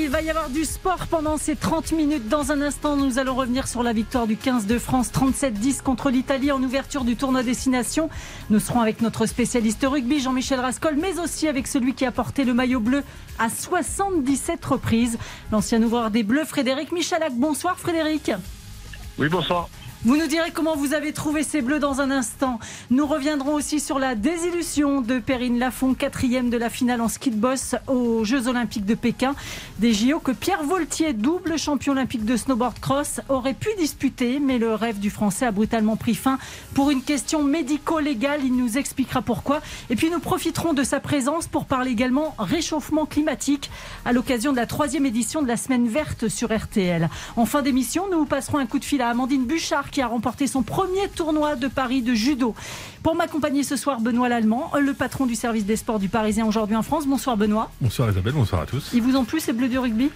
Il va y avoir du sport pendant ces 30 minutes. Dans un instant, nous allons revenir sur la victoire du 15 de France 37-10 contre l'Italie en ouverture du tournoi Destination. Nous serons avec notre spécialiste rugby Jean-Michel Rascol, mais aussi avec celui qui a porté le maillot bleu à 77 reprises, l'ancien ouvreur des Bleus Frédéric Michalak. Bonsoir Frédéric. Oui, bonsoir. Vous nous direz comment vous avez trouvé ces bleus dans un instant. Nous reviendrons aussi sur la désillusion de Perrine Lafont, quatrième de la finale en ski de boss aux Jeux Olympiques de Pékin. Des JO que Pierre Voltier, double champion olympique de snowboard cross, aurait pu disputer, mais le rêve du Français a brutalement pris fin pour une question médico-légale. Il nous expliquera pourquoi. Et puis nous profiterons de sa présence pour parler également réchauffement climatique à l'occasion de la troisième édition de la Semaine verte sur RTL. En fin d'émission, nous passerons un coup de fil à Amandine Bouchard qui a remporté son premier tournoi de Paris de judo. Pour m'accompagner ce soir, Benoît Lallemand, le patron du service des sports du Parisien aujourd'hui en France. Bonsoir Benoît. Bonsoir Isabelle, bonsoir à tous. Ils vous ont plu ces bleus du rugby?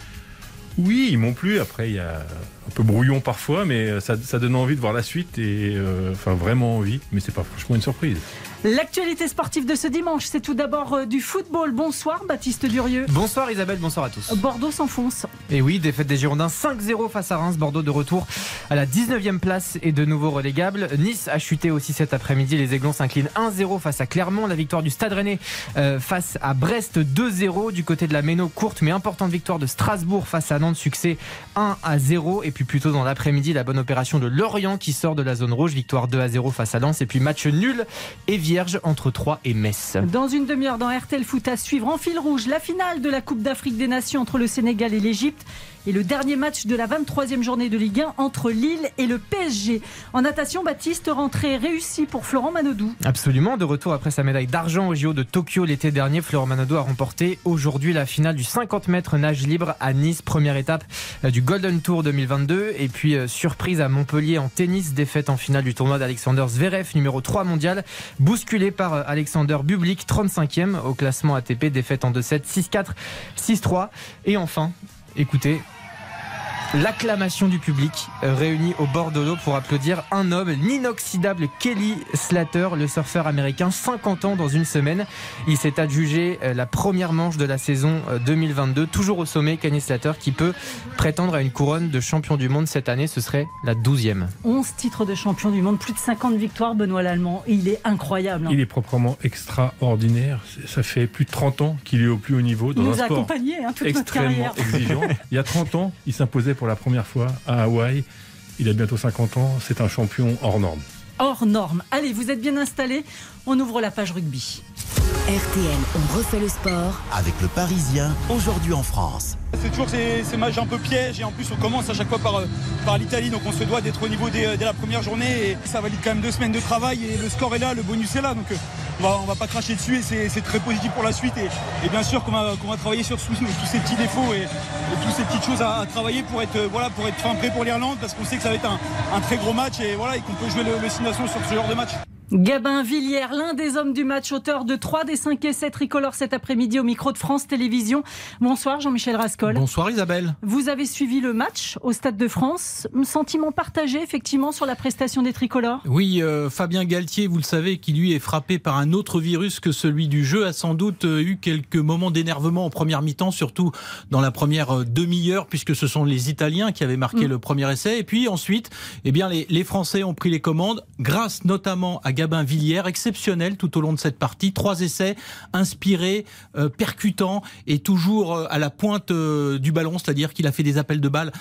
Oui, ils m'ont plu. Après, il y a un peu brouillon parfois, mais ça, ça donne envie de voir la suite et euh, enfin vraiment envie. Mais c'est pas franchement une surprise. L'actualité sportive de ce dimanche, c'est tout d'abord euh, du football. Bonsoir Baptiste Durieux. Bonsoir Isabelle, bonsoir à tous. Bordeaux s'enfonce. Et oui, défaite des Girondins 5-0 face à Reims. Bordeaux de retour à la 19e place et de nouveau relégable. Nice a chuté aussi cet après-midi. Les Aiglons s'inclinent 1-0 face à Clermont. La victoire du Stade Rennais euh, face à Brest 2-0. Du côté de la Méno, courte mais importante victoire de Strasbourg face à Nantes. Succès 1-0. Et puis plutôt dans l'après-midi, la bonne opération de Lorient qui sort de la zone rouge. Victoire 2-0 face à Lens. Et puis match nul et vierge entre Troyes et Metz. Dans une demi-heure dans RTL Foot à suivre en fil rouge la finale de la Coupe d'Afrique des Nations entre le Sénégal et l'Égypte et le dernier match de la 23e journée de Ligue 1 entre Lille et le PSG. En natation, Baptiste, rentrée réussie pour Florent Manodou. Absolument, de retour après sa médaille d'argent au JO de Tokyo l'été dernier, Florent Manodou a remporté aujourd'hui la finale du 50 mètres nage libre à Nice, première étape euh, du Golden Tour 2022. Et puis, euh, surprise à Montpellier en tennis, défaite en finale du tournoi d'Alexander Zverev, numéro 3 mondial, bousculé par euh, Alexander Bublik, 35e au classement ATP, défaite en 2-7, 6-4, 6-3. Et enfin, écoutez, l'acclamation du public euh, réuni au bord de l'eau pour applaudir un homme, l'inoxydable Kelly Slater, le surfeur américain, 50 ans dans une semaine. Il s'est adjugé euh, la première manche de la saison euh, 2022, toujours au sommet, Kenny Slater, qui peut prétendre à une couronne de champion du monde cette année. Ce serait la 12e. 11 titres de champion du monde, plus de 50 victoires, Benoît Lallemand. Il est incroyable. hein. Il est proprement extraordinaire. Ça fait plus de 30 ans qu'il est au plus haut niveau dans Il un nous a sport accompagnés hein, toute notre extrêmement carrière. exigeant. Il y a 30 ans, il s'imposait pour la première fois à Hawaï. Il a bientôt 50 ans. C'est un champion hors norme. Hors norme. Allez, vous êtes bien installés. On ouvre la page rugby. RTL, on refait le sport. Avec le Parisien, aujourd'hui en France. C'est toujours ces, ces matchs un peu pièges et en plus on commence à chaque fois par, euh, par l'Italie donc on se doit d'être au niveau dès, dès la première journée et ça valide quand même deux semaines de travail et le score est là, le bonus est là donc euh, on va, va pas cracher dessus et c'est très positif pour la suite et, bien sûr qu'on va, travailler sur tous, ces petits défauts et, toutes ces petites choses à, travailler pour être, fin prêt pour l'Irlande parce qu'on sait que ça va être un, très gros match et voilà qu'on peut jouer le, le sur ce genre de match. Gabin Villiers, l'un des hommes du match, auteur de 3 des 5 essais tricolores cet après-midi au micro de France Télévisions. Bonsoir Jean-Michel Rascol. Bonsoir Isabelle. Vous avez suivi le match au Stade de France. Sentiment partagé effectivement sur la prestation des tricolores? Oui, euh, Fabien Galtier, vous le savez, qui lui est frappé par un autre virus que celui du jeu, a sans doute euh, eu quelques moments d'énervement en première mi-temps, surtout dans la première euh, demi-heure, puisque ce sont les Italiens qui avaient marqué Mm. le premier essai. Et puis ensuite, eh bien, les, les Français ont pris les commandes, grâce notamment à Gabin Villiers, exceptionnel tout au long de cette partie. Trois essais inspirés, euh, percutants et toujours euh, à la pointe euh, du ballon, c'est-à-dire qu'il a fait des appels de balles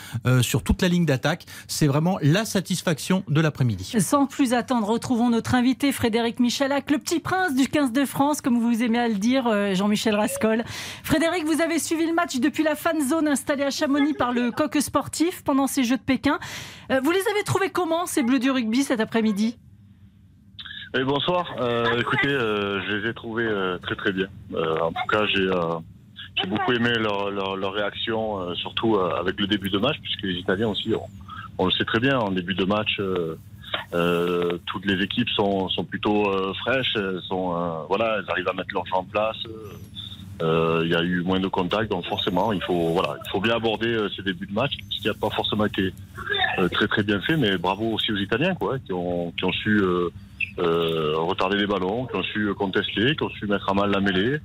sur toute la ligne d'attaque. C'est vraiment la satisfaction de l'après-midi. Sans plus attendre, retrouvons notre invité Frédéric Michalak, le petit prince du 15 de France, comme vous aimez à le dire, Jean-Michel Rascol. Frédéric, vous avez suivi le match depuis la fan zone installée à Chamonix par le coq sportif pendant ces Jeux de Pékin. Vous les avez trouvés comment, ces bleus du rugby, cet après-midi? Et bonsoir. Euh, écoutez, euh, je les ai trouvés euh, très très bien. Euh, en tout cas, j'ai euh, j'ai beaucoup aimé leur, leur, leur réaction, euh, surtout euh, avec le début de match, puisque les Italiens aussi, on, on le sait très bien, en début de match, euh, Euh, toutes les équipes sont, sont plutôt euh, fraîches, elles sont euh, voilà, elles arrivent à mettre leur jeu en place. Euh, Il y a eu moins de contacts, donc forcément, il faut voilà, il faut bien aborder euh, ces débuts de match, ce qui n'a pas forcément été euh, très très bien fait, mais bravo aussi aux Italiens, quoi, qui ont qui ont su euh, euh, retarder les ballons, qui ont su contester, qui ont su mettre à mal la mêlée.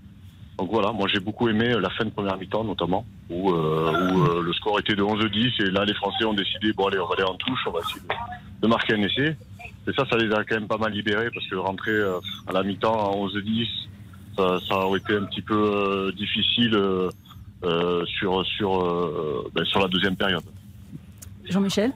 Donc voilà, moi j'ai beaucoup aimé la fin de première mi-temps notamment, où, euh, où euh, le score était de 11-10 et là les Français ont décidé, bon allez, on va aller en touche, on va essayer de, marquer un essai. Et ça, ça les a quand même pas mal libérés parce que rentrer euh, à la mi-temps à 11-10, ça, ça aurait été un petit peu euh, difficile euh, euh, sur, sur, euh, ben, sur la deuxième période. Jean-Michel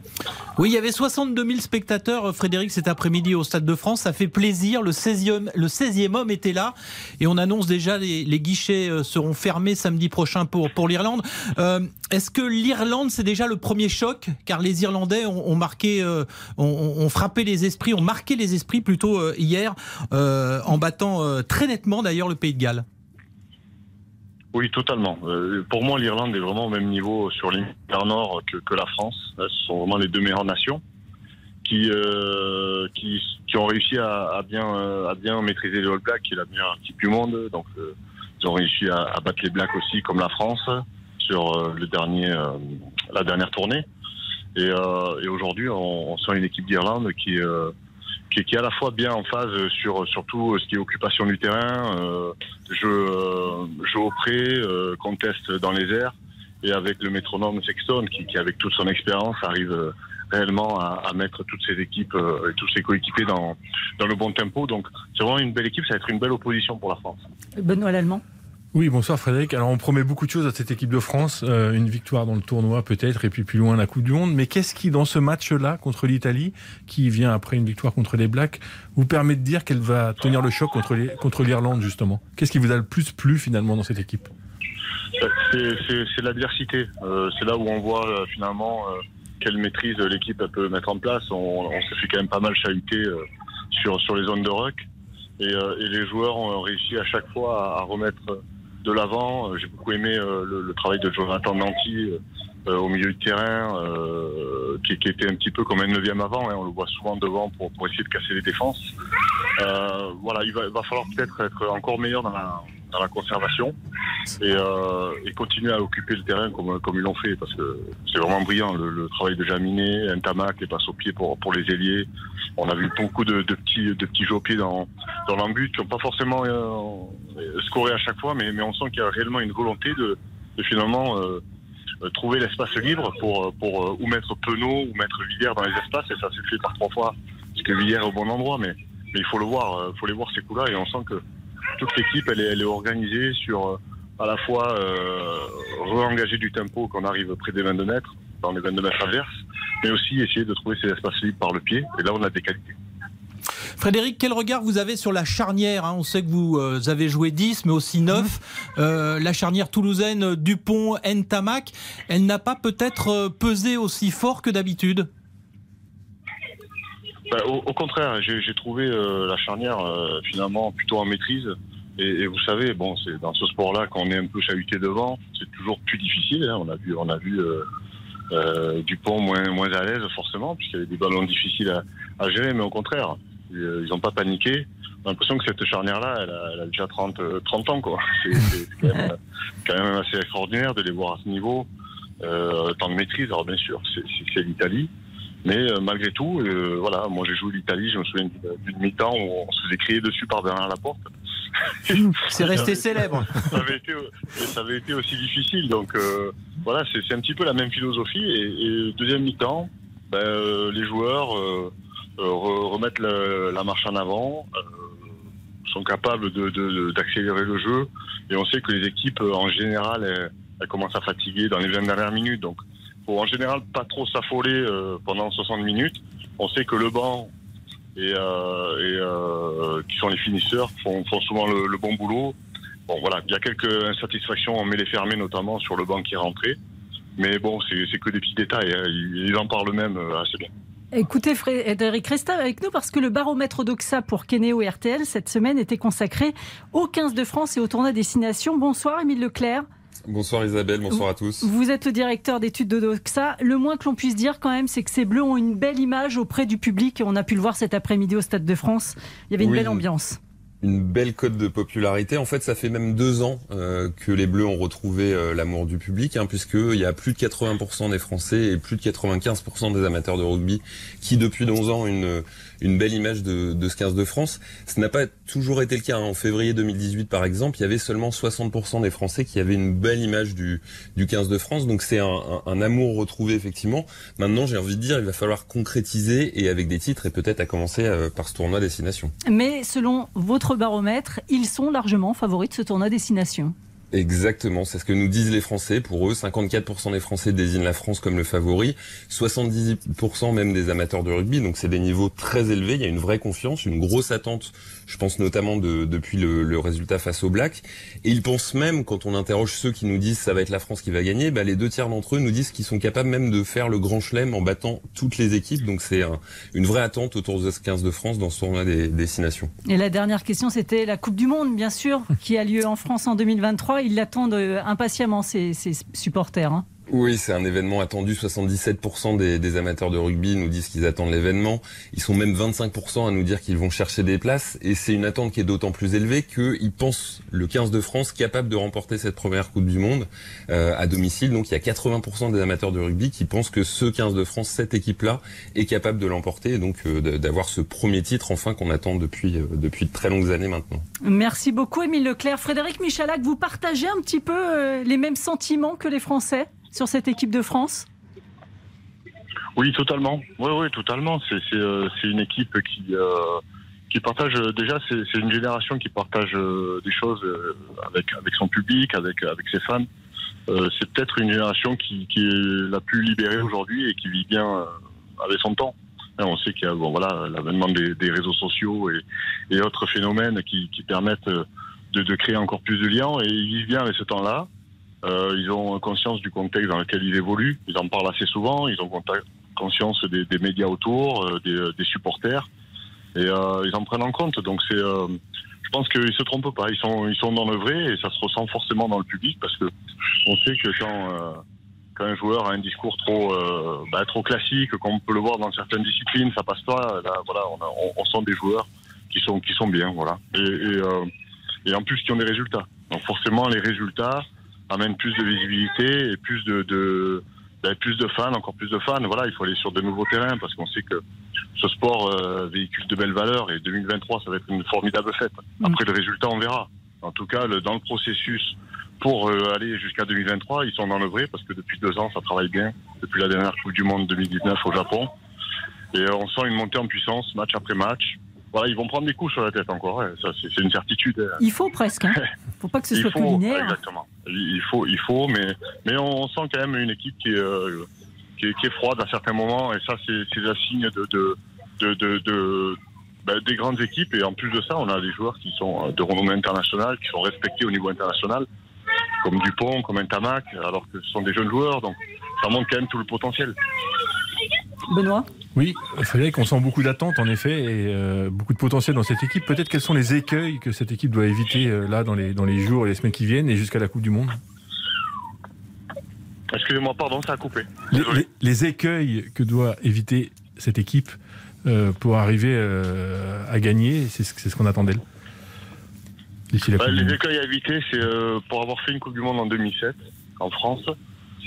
Oui, il y avait 62 000 spectateurs, euh, Frédéric, cet après-midi au Stade de France. Ça fait plaisir. Le 16e, le 16e homme était là. Et on annonce déjà les, les guichets euh, seront fermés samedi prochain pour, l'Irlande. Euh, Est-ce que l'Irlande, c'est déjà le premier choc? Car les Irlandais ont, frappé les esprits, ont marqué les esprits plutôt hier, en battant très nettement d'ailleurs le Pays de Galles. Oui, totalement. Euh, pour moi, l'Irlande est vraiment au même niveau sur l'hémisphère nord que, que la France. Ce sont vraiment les deux meilleures nations qui, euh, qui, qui ont réussi à, à bien, euh, à bien maîtriser les All Blacks, qui est la meilleure équipe du monde. Donc, euh, ils ont réussi à, à battre les Blacks aussi, comme la France, sur euh, le dernier, euh, la dernière tournée. Et, et aujourd'hui, on, on sent une équipe d'Irlande qui, qui, qui est à la fois bien en phase sur surtout ce qui est occupation du terrain, euh, jeu, euh, jeu au pré, euh, conteste dans les airs, et avec le métronome Sexton qui, qui avec toute son expérience arrive euh, réellement à, à mettre toutes ses équipes euh, et tous ses coéquipiers dans, dans le bon tempo. Donc c'est vraiment une belle équipe, ça va être une belle opposition pour la France. Benoît Lallemand Oui, bonsoir Frédéric. Alors on promet beaucoup de choses à cette équipe de France, euh, une victoire dans le tournoi peut-être, et puis plus loin la Coupe du Monde. Mais qu'est-ce qui, dans ce match-là contre l'Italie, qui vient après une victoire contre les Blacks, vous permet de dire qu'elle va tenir le choc contre contre l'Irlande justement? Qu'est-ce qui vous a le plus plu finalement dans cette équipe? C'est- l'adversité. Euh, c'est là où on voit euh, finalement quelle maîtrise l'équipe peut mettre en place. On, on s'est fait quand même pas mal chahuter sur, sur les zones de ruck. Et, les joueurs ont réussi à chaque fois à remettre de l'avant. Euh, J'ai beaucoup aimé euh, le, le travail de Jonathan Nanty euh, au milieu du terrain, qui, qui était un petit peu comme un neuvième avant. hein. On le voit souvent devant pour, pour essayer de casser les défenses. Voilà, il va, va falloir peut-être être encore meilleur dans la, dans la conservation et, euh, et continuer à occuper le terrain comme, ils l'ont fait parce que c'est vraiment brillant le, travail de Jaminet, Ntamak, les passes au pied pour, pour les ailiers. On a vu beaucoup de, petits de petits jeux au pied dans, dans l'embut qui n'ont pas forcément euh, scoré à chaque fois, mais, mais on sent qu'il y a réellement une volonté de, finalement euh, euh, trouver l'espace libre pour, pour euh, ou mettre Penaud ou mettre Villiers dans les espaces et ça s'est fait par trois fois parce que Villiers est au bon endroit, mais, mais il faut le voir, faut les voir ces coups-là et on sent que toute l'équipe elle est, elle est organisée sur euh, à la fois euh, re-engager du tempo quand on arrive près des 22 mètres, dans les 22 mètres adverses, mais aussi essayer de trouver ces espaces libres par le pied. Et là, on a des qualités. Frédéric, quel regard vous avez sur la charnière hein? On sait que vous euh, avez joué 10, mais aussi 9. Euh, la charnière toulousaine Dupont-Ntamak, elle n'a pas peut-être pesé aussi fort que d'habitude? Ben, au, au contraire, j'ai j'ai trouvé euh, la charnière euh, finalement plutôt en maîtrise. Et, et vous savez, bon, c'est dans ce sport-là qu'on est un peu chahuté devant, c'est toujours plus difficile. hein. On a vu, on a vu euh, euh, Dupont moins moins à l'aise forcément, puisqu'il y avait des ballons difficiles à, à gérer, mais au contraire, ils n'ont pas paniqué. A l'impression que cette charnière-là, elle a, elle a déjà 30, euh, 30 ans, quoi. C'est quand, même, quand même assez extraordinaire de les voir à ce niveau. Euh, temps de maîtrise, alors bien sûr, c'est l'Italie. Mais euh, malgré tout, euh, voilà, moi j'ai joué l'Italie, je me souviens d'une mi-temps où on se faisait crier dessus par Bernard Laporte. C'est resté célèbre. ça, avait été, ça avait été aussi difficile. Donc euh, voilà, c'est un petit peu la même philosophie. Et, et deuxième mi-temps, ben, euh, les joueurs euh, euh, re- remettent le- la marche en avant, euh, sont capables de- de- de- d'accélérer le jeu. Et on sait que les équipes, en général, elles, elles commencent à fatiguer dans les 20 dernières minutes. Donc en général pas trop s'affoler euh, pendant 60 minutes. On sait que le banc et, euh, euh, qui sont les finisseurs font, souvent le, bon boulot. Bon voilà, il y a quelques insatisfactions, on les fermés notamment sur le banc qui est rentré. Mais bon, c'est que des petits détails, hein. ils, en parlent même assez bien. Écoutez Frédéric, restez avec nous parce que le baromètre d'Oxa pour Kenéo et RTL cette semaine était consacré au 15 de France et au tournoi Destination. Bonsoir Émile Leclerc. Bonsoir Isabelle, bonsoir à tous. Vous êtes le directeur d'études de Doxa. Le moins que l'on puisse dire quand même, c'est que ces Bleus ont une belle image auprès du public. On a pu le voir cet après-midi au Stade de France. Il y avait une Oui. belle ambiance. Une belle cote de popularité. En fait, ça fait même deux ans euh, que les Bleus ont retrouvé euh, l'amour du public, hein, puisqu'il y a plus de 80% des Français et plus de 95% des amateurs de rugby qui, depuis 11 ans, une, une belle image de, ce 15 de France. Ce n'a pas toujours été le cas. hein. En février 2018, par exemple, il y avait seulement 60% des Français qui avaient une belle image du, du 15 de France. Donc c'est un amour retrouvé, effectivement. Maintenant, j'ai envie de dire, il va falloir concrétiser et avec des titres, et peut-être à commencer euh, par ce tournoi destination. Mais selon votre baromètre, ils sont largement favoris de ce tournoi destination. Exactement, c'est ce que nous disent les Français. Pour eux, 54% des Français désignent la France comme le favori, 78% même des amateurs de rugby, donc c'est des niveaux très élevés. Il y a une vraie confiance, une grosse attente, je pense notamment de, depuis le, le résultat face aux Blacks. Et ils pensent même, quand on interroge ceux qui nous disent ça va être la France qui va gagner, bah, les deux tiers d'entre eux nous disent qu'ils sont capables même de faire le grand chelem en battant toutes les équipes. Donc c'est un- une vraie attente autour de ce 15 de France dans ce tournoi des destinations. Et la dernière question, c'était la Coupe du Monde, bien sûr, qui a lieu en France en 2023. Ils l'attendent euh, impatiemment, ces, supporters. hein. Oui, c'est un événement attendu. 77% des, des amateurs de rugby nous disent qu'ils attendent l'événement. Ils sont même 25% à nous dire qu'ils vont chercher des places. Et c'est une attente qui est d'autant plus élevée qu'ils pensent le 15 de France capable de remporter cette première Coupe du Monde euh, à domicile. Donc il y a 80% des amateurs de rugby qui pensent que ce 15 de France, cette équipe-là, est capable de l'emporter et donc euh, d'avoir ce premier titre enfin qu'on attend depuis, euh, depuis de très longues années maintenant. Merci beaucoup, Émile Leclerc. Frédéric Michalak, vous partagez un petit peu euh, les mêmes sentiments que les Français? Sur cette équipe de France Oui, totalement. Oui, oui, totalement. C'est euh, une équipe qui euh, qui partage euh, déjà. C'est une génération qui partage des choses avec son public, avec ses fans. C'est peut-être une génération qui qui est la plus libérée aujourd'hui et qui vit bien avec son temps. Hein, on sait qu'il y a bon voilà l'avènement des, réseaux sociaux et, autres phénomènes qui, permettent de, de créer encore plus de liens et ils vivent bien avec ce temps-là. Euh, ils ont conscience du contexte dans lequel ils évoluent. Ils en parlent assez souvent. Ils ont conscience des, des médias autour, euh, des, des supporters, et euh, ils en prennent en compte. Donc c'est, euh, je pense qu'ils se trompent pas. Ils sont, ils sont dans le vrai et ça se ressent forcément dans le public parce que on sait que quand, euh, quand un joueur a un discours trop, euh, bah, trop classique, comme on peut le voir dans certaines disciplines, ça passe pas. Là, voilà, on, a- on, on sent des joueurs qui sont, qui sont bien, voilà. Et, et, euh, et en plus qui ont des résultats. Donc forcément, les résultats amènent plus de visibilité et plus de, de ben, plus de fans, encore plus de fans. Voilà, il faut aller sur de nouveaux terrains parce qu'on sait que ce sport euh, véhicule de belles valeurs et 2023, ça va être une formidable fête. Après, le résultat, on verra. En tout cas, le- dans le processus pour euh, aller jusqu'à 2023, ils sont dans le vrai parce que depuis deux ans, ça travaille bien. Depuis la dernière Coupe du Monde 2019 au Japon. Et euh, on sent une montée en puissance, match après match. Voilà, ils vont prendre des coups sur la tête encore. ouais. Ça, c'est une certitude. hein. Il faut presque. Hein. faut pas que ce soit faut, culinaire. Exactement. Il faut, il faut, mais, mais on sent quand même une équipe qui est, euh, qui est, qui est froide à certains moments, et ça, c'est un signe de, de, de, de, ben, des grandes équipes. Et en plus de ça, on a des joueurs qui sont euh, de renommée internationale, qui sont respectés au niveau international, comme Dupont, comme Ntamak, alors que ce sont des jeunes joueurs, donc ça montre quand même tout le potentiel. Benoît Oui, Frédéric, on sent beaucoup d'attentes en effet et euh, beaucoup de potentiel dans cette équipe. Peut-être quels sont les écueils que cette équipe doit éviter euh, là dans les, dans les jours et les semaines qui viennent et jusqu'à la Coupe du Monde? Excusez-moi, pardon, ça a coupé. les, les- les écueils que doit éviter cette équipe euh, pour arriver euh, à gagner, c'est ce, qu'on attend d'elle. Bah, les Monde. écueils à éviter, c'est euh, pour avoir fait une Coupe du Monde en 2007 en France,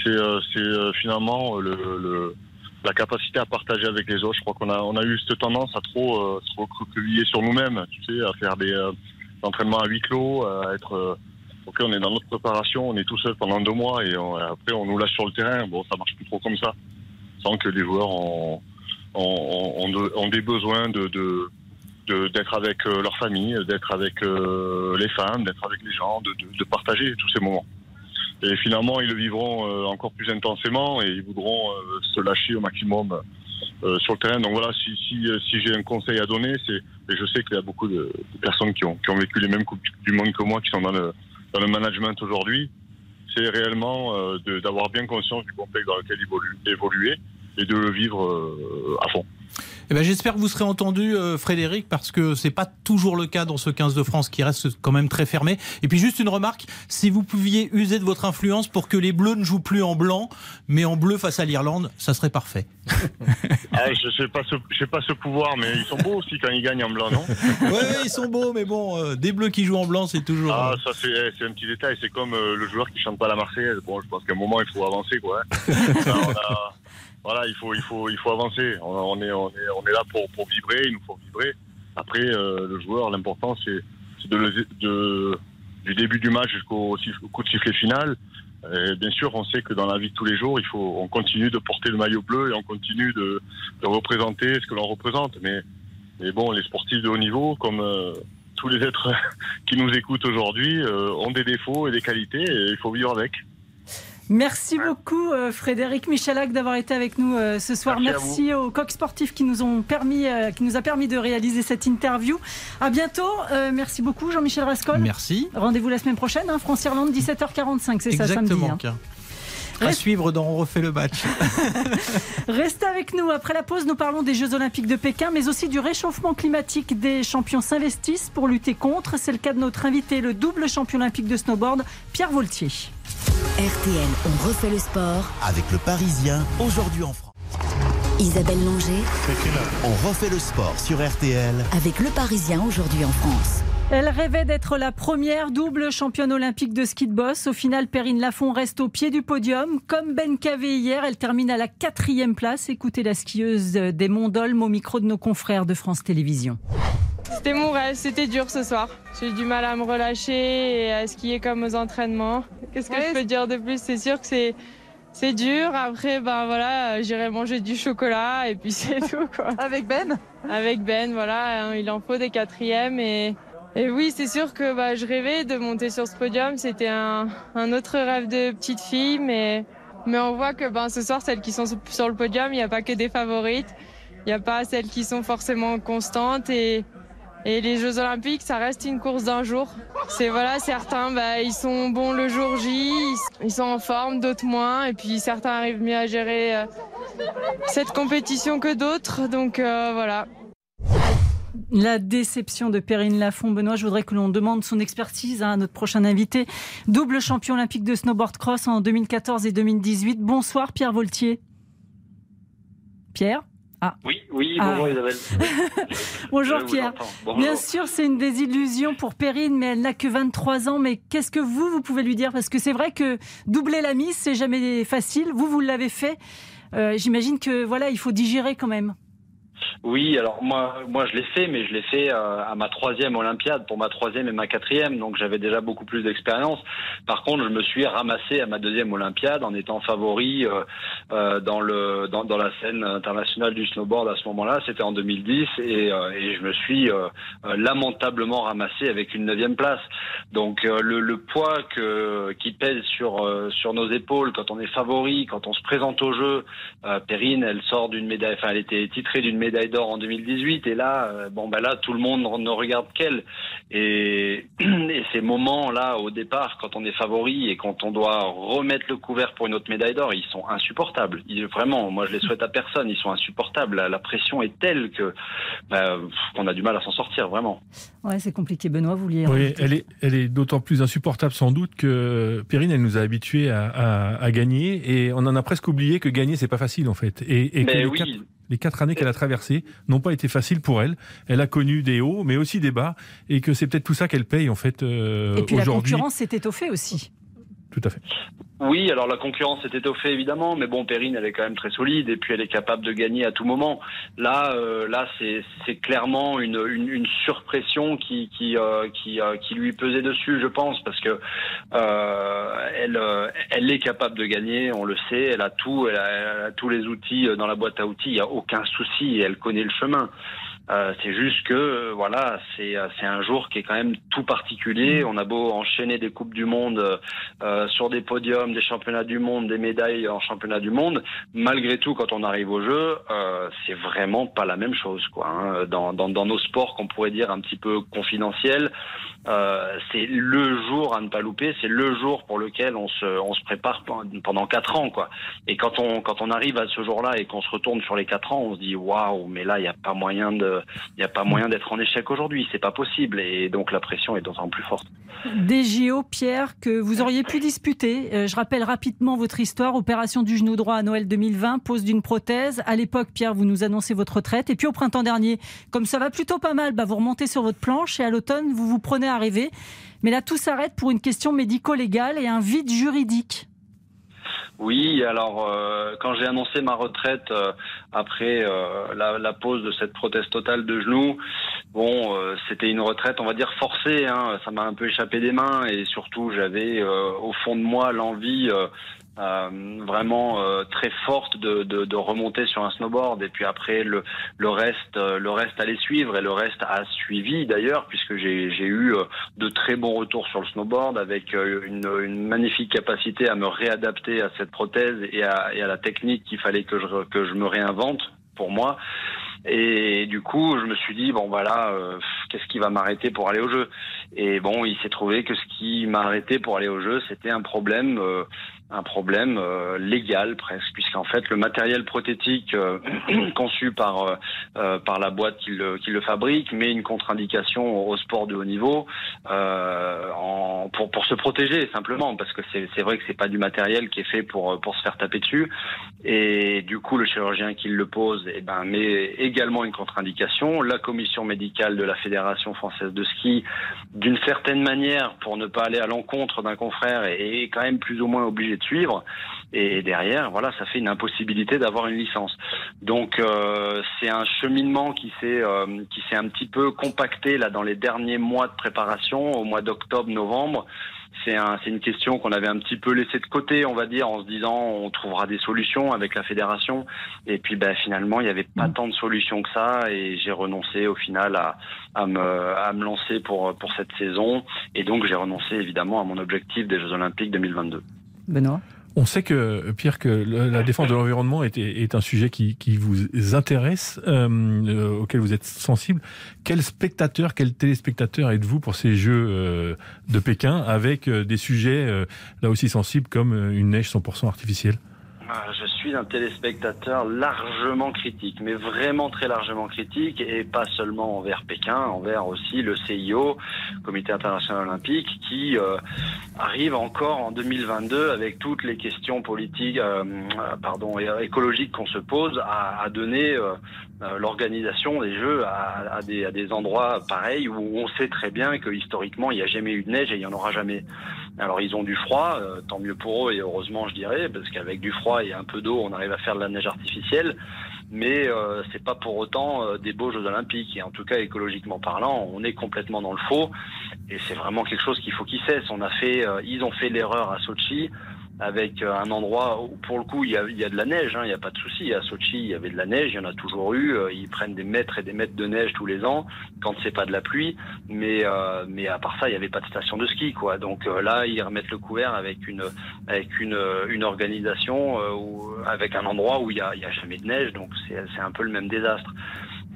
c'est euh, euh, finalement euh, le, le- la capacité à partager avec les autres. Je crois qu'on a, on a eu cette tendance à trop euh, sur nous-mêmes, tu sais, à faire des euh, entraînements à huis clos, à être. euh, ok, on est dans notre préparation, on est tout seul pendant deux mois et on- après on nous lâche sur le terrain. Bon, ça marche plus trop comme ça. Sans que les joueurs ont, ont, ont ont des besoins de, de de- d'être avec euh, leur famille, d'être avec euh, les femmes, d'être avec les gens, de, de, de partager tous ces moments. Et finalement, ils le vivront euh, encore plus intensément et ils voudront euh, se lâcher au maximum euh, sur le terrain. Donc voilà, si, si, si j'ai un conseil à donner, c'est, et je sais qu'il y a beaucoup de, personnes qui ont, qui ont vécu les mêmes coupes du monde que moi, qui sont dans le, dans le management aujourd'hui, c'est réellement d'avoir bien conscience du contexte dans lequel évolue, évoluer et de le vivre euh, à fond. Eh ben, J'espère que vous serez entendu, euh, Frédéric, parce que c'est pas toujours le cas dans ce 15 de France qui reste quand même très fermé. Et puis juste une remarque, si vous pouviez user de votre influence pour que les Bleus ne jouent plus en blanc, mais en bleu face à l'Irlande, ça serait parfait. ah, je sais pas ce, sais pas ce pouvoir, mais ils sont beaux aussi quand ils gagnent en blanc, non? Ouais, ils sont beaux, mais bon, euh, des Bleus qui jouent en blanc, c'est toujours. Ah, ça c'est eh, un petit détail. C'est comme euh, le joueur qui chante pas la Marseillaise. Bon, je pense qu'à un moment il faut avancer, quoi. Hein. on a voilà, il faut, il faut, il faut avancer. On, est, on est, on est là pour, pour vibrer. Il nous faut vibrer. Après, euh, le joueur, l'important, c'est de, de, du début du match jusqu'au coup de sifflet final. Et bien sûr, on sait que dans la vie de tous les jours, il faut, on continue de porter le maillot bleu et on continue de, de représenter ce que l'on représente. Mais, mais bon, les sportifs de haut niveau, comme euh, tous les êtres qui nous écoutent aujourd'hui, euh, ont des défauts et des qualités et il faut vivre avec. Merci beaucoup euh, Frédéric Michelac d'avoir été avec nous euh, ce soir. Merci, aux coqs sportifs qui nous ont permis, euh, qui nous a permis de réaliser cette interview. À bientôt. merci beaucoup Jean-Michel Rascol. Merci. Rendez-vous la semaine prochaine, hein, France-Irlande 17h45, c'est ça samedi. Hein. À suivre dans On refait le match. Restez avec nous. Après la pause, nous parlons des Jeux Olympiques de Pékin, mais aussi du réchauffement climatique. Des champions s'investissent pour lutter contre. C'est le cas de notre invité, le double champion olympique de snowboard, Pierre Voltier. RTL, on refait le sport. Avec le Parisien, aujourd'hui en France. Isabelle Langer. On refait le sport sur RTL. Avec le Parisien, aujourd'hui en France. Elle rêvait d'être la première double championne olympique de ski de boss. Au final, Perrine Lafont reste au pied du podium. Comme Ben Cavé hier, elle termine à la quatrième place. Écoutez la skieuse des Monts d'Olme au micro de nos confrères de France Télévisions. C'était mon rêve, c'était dur ce soir. J'ai eu du mal à me relâcher et à skier comme aux entraînements. Qu'est-ce que je peux dire de plus? C'est sûr que c'est c'est dur. Après, ben voilà, j'irai manger du chocolat et puis c'est tout quoi. Avec Ben? Avec Ben, voilà, hein, il en faut des quatrièmes et et oui, c'est sûr que bah, je rêvais de monter sur ce podium. C'était un, un autre rêve de petite fille, mais mais on voit que ben ce soir, celles qui sont sur le podium, il n'y a pas que des favorites. Il n'y a pas celles qui sont forcément constantes et et les Jeux Olympiques, ça reste une course d'un jour. C'est voilà, certains, bah, ils sont bons le jour J, ils sont en forme, d'autres moins, et puis certains arrivent mieux à gérer euh, cette compétition que d'autres. Donc euh, voilà. La déception de Perrine Lafont. Benoît, je voudrais que l'on demande son expertise à notre prochain invité. Double champion olympique de snowboard cross en 2014 et 2018. Bonsoir Pierre Voltier. Pierre? Ah. Oui, oui, bonjour ah. Isabelle. bonjour Pierre. Bien sûr, c'est une désillusion pour Perrine, mais elle n'a que 23 ans. Mais qu'est-ce que vous, vous pouvez lui dire? Parce que c'est vrai que doubler la mise, c'est jamais facile. Vous, vous l'avez fait. Euh, j'imagine que voilà, il faut digérer quand même. Oui, alors moi, moi je l'ai fait, mais je l'ai fait euh, à ma troisième Olympiade, pour ma troisième et ma quatrième, donc j'avais déjà beaucoup plus d'expérience. Par contre, je me suis ramassé à ma deuxième Olympiade en étant favori euh, euh, dans le dans, dans, la scène internationale du snowboard à ce moment-là. C'était en 2010 et, et, je me suis lamentablement ramassé avec une neuvième place. Donc le, le, poids que, qui pèse sur sur nos épaules quand on est favori, quand on se présente au jeu, Perrine, elle sort d'une médaille, enfin elle était titrée d'une médaille médaille d'or en 2018 et là, euh, bon ben là, tout le monde ne regarde qu'elle. Et, et, ces moments-là, au départ, quand on est favori et quand on doit remettre le couvert pour une autre médaille d'or, ils sont insupportables. vraiment, moi je les souhaite à personne, ils sont insupportables. La, pression est telle que bah, qu'on a du mal à s'en sortir, vraiment. Ouais, c'est compliqué. Benoît, vous vouliez. Oui, elle est, elle est d'autant plus insupportable sans doute que Perrine, elle nous a habitués à, à, gagner et on en a presque oublié que gagner c'est pas facile en fait. Et, et que oui les quatre années qu'elle a traversées n'ont pas été faciles pour elle. Elle a connu des hauts, mais aussi des bas, et que c'est peut-être tout ça qu'elle paye en fait euh, Et puis la concurrence s'est étoffée aussi. Oui, alors la concurrence est étoffée évidemment, mais bon, Perrine, elle est quand même très solide et puis elle est capable de gagner à tout moment. Là, euh, là, c'est clairement une, surpression qui qui euh, euh, qui lui pesait dessus, je pense, parce que elle est capable de gagner, on le sait, elle a tout, elle a, tous les outils dans la boîte à outils, il y a aucun souci, elle connaît le chemin. Euh, c'est juste que euh, voilà, c'est euh, c'est un jour qui est quand même tout particulier. On a beau enchaîner des coupes du monde euh, sur des podiums, des championnats du monde, des médailles en championnat du monde, malgré tout, quand on arrive au jeu, euh, c'est vraiment pas la même chose quoi. hein. Dans, dans dans nos sports qu'on pourrait dire un petit peu confidentiels, euh, c'est le jour à ne pas louper, c'est le jour pour lequel on se on se prépare pendant quatre ans quoi. Et quand on quand on arrive à ce jour-là et qu'on se retourne sur les quatre ans, on se dit waouh, mais là il y a pas moyen de il y a pas moyen d'être en échec aujourd'hui, c'est pas possible et donc la pression est d'autant plus forte. Des JO, Pierre, que vous auriez pu disputer. Euh, je rappelle rapidement votre histoire. Opération du genou droit à Noël 2020, pose d'une prothèse. À l'époque, Pierre, vous nous annoncez votre retraite. Et puis au printemps dernier, comme ça va plutôt pas mal, bah, vous remontez sur votre planche et à l'automne, vous vous prenez à rêver. Mais là, tout s'arrête pour une question médico-légale et un vide juridique. Oui, alors euh, quand j'ai annoncé ma retraite euh, après euh, la, la pose de cette prothèse totale de genou, bon, c'était une retraite, on va dire forcée. Hein, ça m'a un peu échappé des mains et surtout j'avais au fond de moi l'envie. Euh, vraiment euh, très forte de, de, de remonter sur un snowboard. Et puis après le, le reste euh, le reste allait suivre et le reste a suivi d'ailleurs puisque j'ai eu euh, de très bons retours sur le snowboard avec euh, une, une magnifique capacité à me réadapter à cette prothèse et à, et à la technique qu'il fallait que je que je me réinvente pour moi et du coup, je me suis dit bon voilà, euh, qu'est-ce qui va m'arrêter pour aller au jeu? Et bon, il s'est trouvé que ce qui m'a arrêté pour aller au jeu, c'était un problème, euh, un problème euh, légal presque, puisqu'en fait le matériel prothétique euh, conçu par euh, euh, par la boîte qui le, qui le fabrique met une contre-indication au sport de haut niveau en, pour pour se protéger simplement, parce que c'est c'est vrai que c'est pas du matériel qui est fait pour pour se faire taper dessus. Et du coup, le chirurgien qui le pose, eh ben, met également une contre-indication. La commission médicale de la Fédération française de ski, d'une certaine manière, pour ne pas aller à l'encontre d'un confrère, est quand même plus ou moins obligée de suivre. Et derrière, voilà, ça fait une impossibilité d'avoir une licence. Donc, euh, c'est un cheminement qui s'est euh, qui s'est un petit peu compacté là dans les derniers mois de préparation, au mois d'octobre, novembre c'est un, c'est une question qu'on avait un petit peu laissée de côté, on va dire, en se disant on trouvera des solutions avec la fédération. Et puis ben, finalement, il n'y avait pas tant de solutions que ça, et j'ai renoncé au final à, à, me, à me lancer pour, pour cette saison. Et donc j'ai renoncé évidemment à mon objectif des Jeux Olympiques 2022. Benoît? On sait que, Pierre, que la défense de l'environnement est, un sujet qui, vous intéresse, euh, euh, auquel vous êtes sensible. Quel spectateur, quel téléspectateur êtes-vous pour ces Jeux euh, de Pékin avec des sujets là aussi sensibles comme une neige 100% artificielle? Ah, Je suis un téléspectateur largement critique, mais vraiment très largement critique, et pas seulement envers Pékin, envers aussi le CIO, Comité international olympique, qui euh, arrive encore en 2022 avec toutes les questions politiques, euh, euh, pardon, et écologiques qu'on se pose, à, à donner euh, euh, l'organisation des Jeux à, à des, à des endroits pareils où on sait très bien que historiquement il n'y a jamais eu de neige et il n'y en aura jamais. Alors ils ont du froid, euh, tant mieux pour eux et heureusement je dirais, parce qu'avec du froid et un peu d'eau, on arrive à faire de la neige artificielle. Mais euh, c'est pas pour autant euh, des beaux Jeux Olympiques. Et en tout cas, écologiquement parlant, on est complètement dans le faux. Et c'est vraiment quelque chose qu'il faut qu'ils cessent. On a fait, euh, ils ont fait l'erreur à Sochi avec euh, un endroit où, pour le coup, il y a, il y a de la neige. hein, il n'y a pas de souci. À Sochi, il y avait de la neige. Il y en a toujours eu. euh, ils prennent des mètres et des mètres de neige tous les ans quand c'est pas de la pluie. Mais euh, mais à part ça, il n'y avait pas de station de ski, quoi. Donc euh, là, ils remettent le couvert avec une avec une une organisation euh, avec un endroit où il y a y a jamais de neige. Donc c'est un peu le même désastre.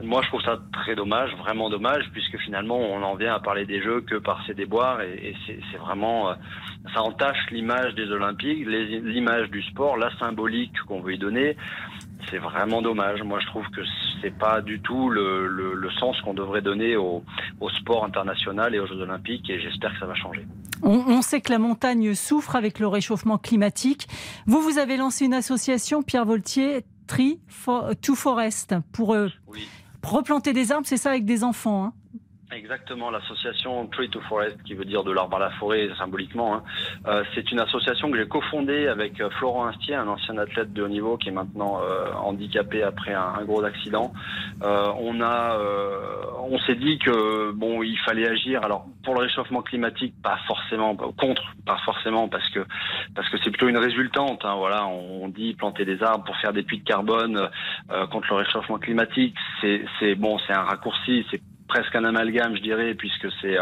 Moi, je trouve ça très dommage, vraiment dommage, puisque finalement, on en vient à parler des Jeux que par ces déboires, et, c'est vraiment, euh, ça entache l'image des Olympiques, l'image du sport, la symbolique qu'on veut y donner. C'est vraiment dommage. Moi, je trouve que c'est pas du tout le, sens qu'on devrait donner au, sport international et aux Jeux Olympiques, et j'espère que ça va changer. On, sait que la montagne souffre avec le réchauffement climatique. Vous, vous avez lancé une association, Pierre Voltier, Tree for, to Forest, pour euh, replanter des arbres, c'est ça, avec des enfants. hein? Exactement, l'association Tree to Forest, qui veut dire de l'arbre à la forêt symboliquement, hein. euh, c'est une association que j'ai cofondée avec euh, Florent Astier, un ancien athlète de haut niveau qui est maintenant euh, handicapé après un, gros accident. Euh, on a, euh, on s'est dit que bon, il fallait agir. Alors pour le réchauffement climatique, pas forcément contre, pas forcément parce que parce que c'est plutôt une résultante. hein, voilà, on, dit planter des arbres pour faire des puits de carbone euh, contre le réchauffement climatique. C'est c'est bon, c'est un raccourci, c'est presque un amalgame, je dirais, puisque c'est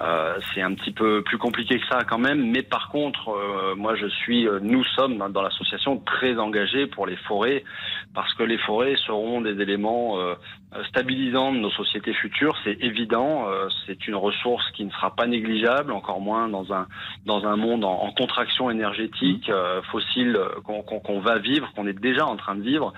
euh, c'est un petit peu plus compliqué que ça quand même. Mais par contre, euh, moi, je suis, euh, nous sommes dans, dans l'association très engagés pour les forêts, parce que les forêts seront des éléments euh, stabilisants de nos sociétés futures. C'est évident. euh, c'est une ressource qui ne sera pas négligeable, encore moins dans un dans un monde en, en contraction énergétique euh, fossile qu'on va vivre, qu'on est déjà en train de vivre.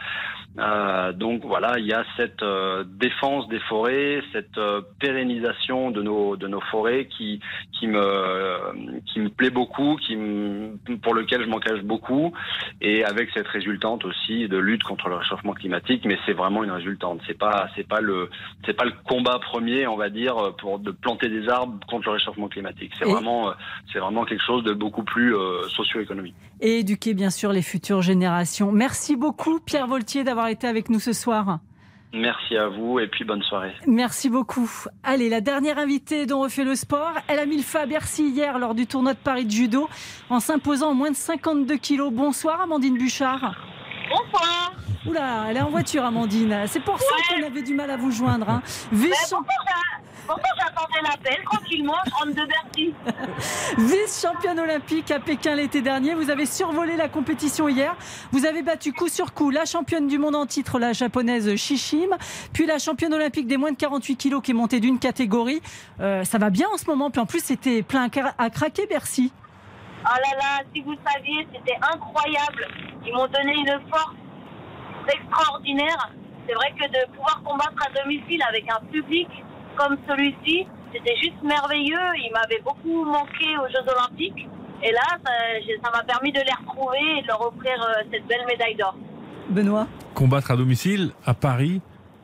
Euh, donc voilà, il y a cette euh, défense des forêts, cette euh, pérennisation de nos de nos forêts qui qui me qui me plaît beaucoup, qui me, pour lequel je m'engage beaucoup, et avec cette résultante aussi de lutte contre le réchauffement climatique. Mais c'est vraiment une résultante. C'est pas c'est pas le c'est pas le combat premier, on va dire, pour de planter des arbres contre le réchauffement climatique. C'est vraiment euh, c'est vraiment quelque chose de beaucoup plus euh, socio-économique. Et éduquer bien sûr les futures générations. Merci beaucoup Pierre Voltier d'avoir été avec nous ce soir. Merci à vous et puis bonne soirée. Merci beaucoup. Allez, la dernière invitée dont refait le sport, elle a mis le feu à Bercy hier lors du tournoi de Paris de judo en s'imposant en moins de 52 kilos. Bonsoir Amandine Bouchard. Bonsoir. Oula, elle est en voiture Amandine. C'est pour ça qu'on avait du mal à vous joindre. Hein. Vice- Pourquoi j'attendais l'appel tranquillement Je rentre de Bercy. Vice-championne olympique à Pékin l'été dernier, vous avez survolé la compétition hier. Vous avez battu coup sur coup la championne du monde en titre, la japonaise Shishim, puis la championne olympique des moins de 48 kilos qui est montée d'une catégorie. Euh, ça va bien en ce moment, puis en plus c'était plein à craquer Bercy. Oh là là, si vous saviez, c'était incroyable. Ils m'ont donné une force extraordinaire. C'est vrai que de pouvoir combattre à domicile avec un public comme celui-ci, c'était juste merveilleux. Il m'avait beaucoup manqué aux Jeux Olympiques. Et là, ça m'a permis de les retrouver et de leur offrir euh, cette belle médaille d'or. Benoît Combattre à domicile, à Paris,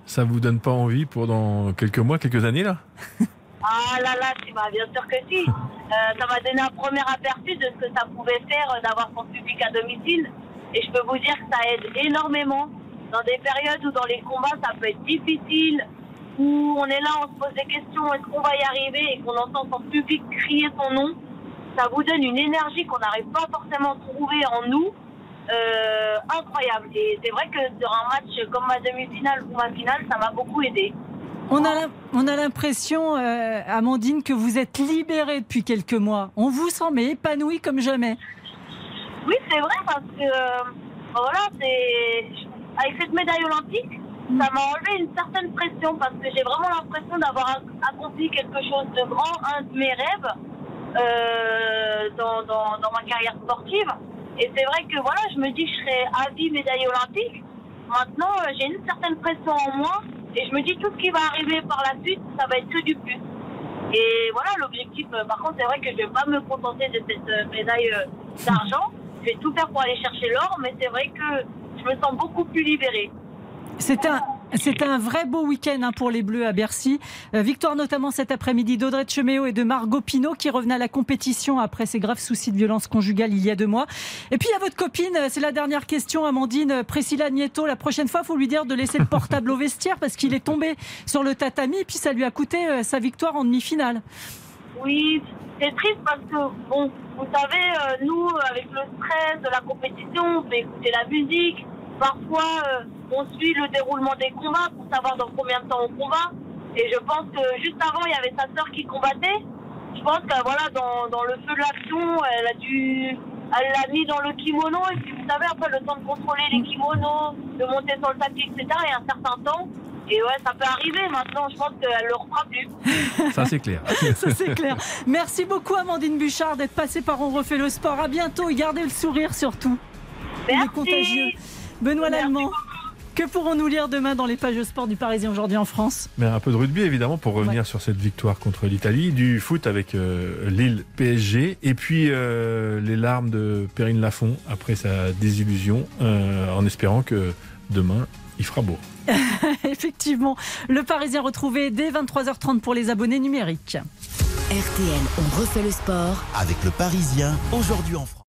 ça vous donne pas envie pour dans quelques mois, quelques années là? Ah là là, si, bah, bien sûr que si. Euh, ça m'a donné un premier aperçu de ce que ça pouvait faire euh, d'avoir son public à domicile. Et je peux vous dire que ça aide énormément. Dans des périodes où dans les combats ça peut être difficile, où on est là, on se pose des questions, est-ce qu'on va y arriver et qu'on entend son public crier son nom, ça vous donne une énergie qu'on n'arrive pas forcément à trouver en nous. Euh, incroyable. Et c'est vrai que sur un match comme ma demi-finale ou ma finale, ça m'a beaucoup aidé. On a l'im- on a l'impression, euh, Amandine, que vous êtes libérée depuis quelques mois. On vous sent mais épanouie comme jamais. Oui, c'est vrai parce que euh, voilà, c'est avec cette médaille olympique, ça m'a enlevé une certaine pression parce que j'ai vraiment l'impression d'avoir ac- accompli quelque chose de grand, un de mes rêves euh, dans, dans, dans ma carrière sportive. Et c'est vrai que voilà, je me dis je serai à vie médaille olympique. Maintenant, euh, j'ai une certaine pression en moi et je me dis tout ce qui va arriver par la suite, ça va être que du plus. Et voilà, l'objectif, euh, par contre, c'est vrai que je vais pas me contenter de cette euh, médaille d'argent. Je vais tout faire pour aller chercher l'or, mais c'est vrai que je me sens beaucoup plus libérée. C'est un, c'est un vrai beau week-end hein, pour les Bleus à Bercy. Euh, victoire notamment cet après-midi d'Audrey Cheméo et de Margot Pinot qui revenaient à la compétition après ses graves soucis de violence conjugale il y a deux mois. Et puis a votre copine, euh, c'est la dernière question, Amandine euh, Priscilla Nieto. La prochaine fois, faut lui dire de laisser le portable au vestiaire parce qu'il est tombé sur le tatami et puis ça lui a coûté sa victoire en demi-finale. Oui, c'est triste parce que, bon, vous savez, nous, avec le stress de la compétition, on peut écouter la musique. Parfois, euh, on suit le déroulement des combats pour savoir dans combien de temps on combat. Et je pense que juste avant, il y avait sa sœur qui combattait. Je pense que voilà, dans, dans le feu de l'action, elle a dû. Elle l'a mis dans le kimono. Et puis, vous savez, après, le temps de contrôler les kimonos, de monter sur le tapis, etc., il y a un certain temps. Et ouais, ça peut arriver maintenant. Je pense qu'elle le refera plus. Ça c'est clair. Ça c'est clair. Merci beaucoup Amandine Bouchard d'être passée par On refait le sport. À bientôt et gardez le sourire surtout. Il est contagieux. Benoît Lallemand, que pourrons-nous lire demain dans les pages de sport du Parisien aujourd'hui en France Mais un peu de rugby évidemment pour revenir sur cette victoire contre l'Italie, du foot avec euh, Lille PSG et puis euh, les larmes de Perrine Lafont après sa désillusion euh, en espérant que demain, il fera beau. Effectivement, le Parisien retrouvé dès 23h30 pour les abonnés numériques. RTL, on refait le sport. Avec le Parisien, aujourd'hui en France.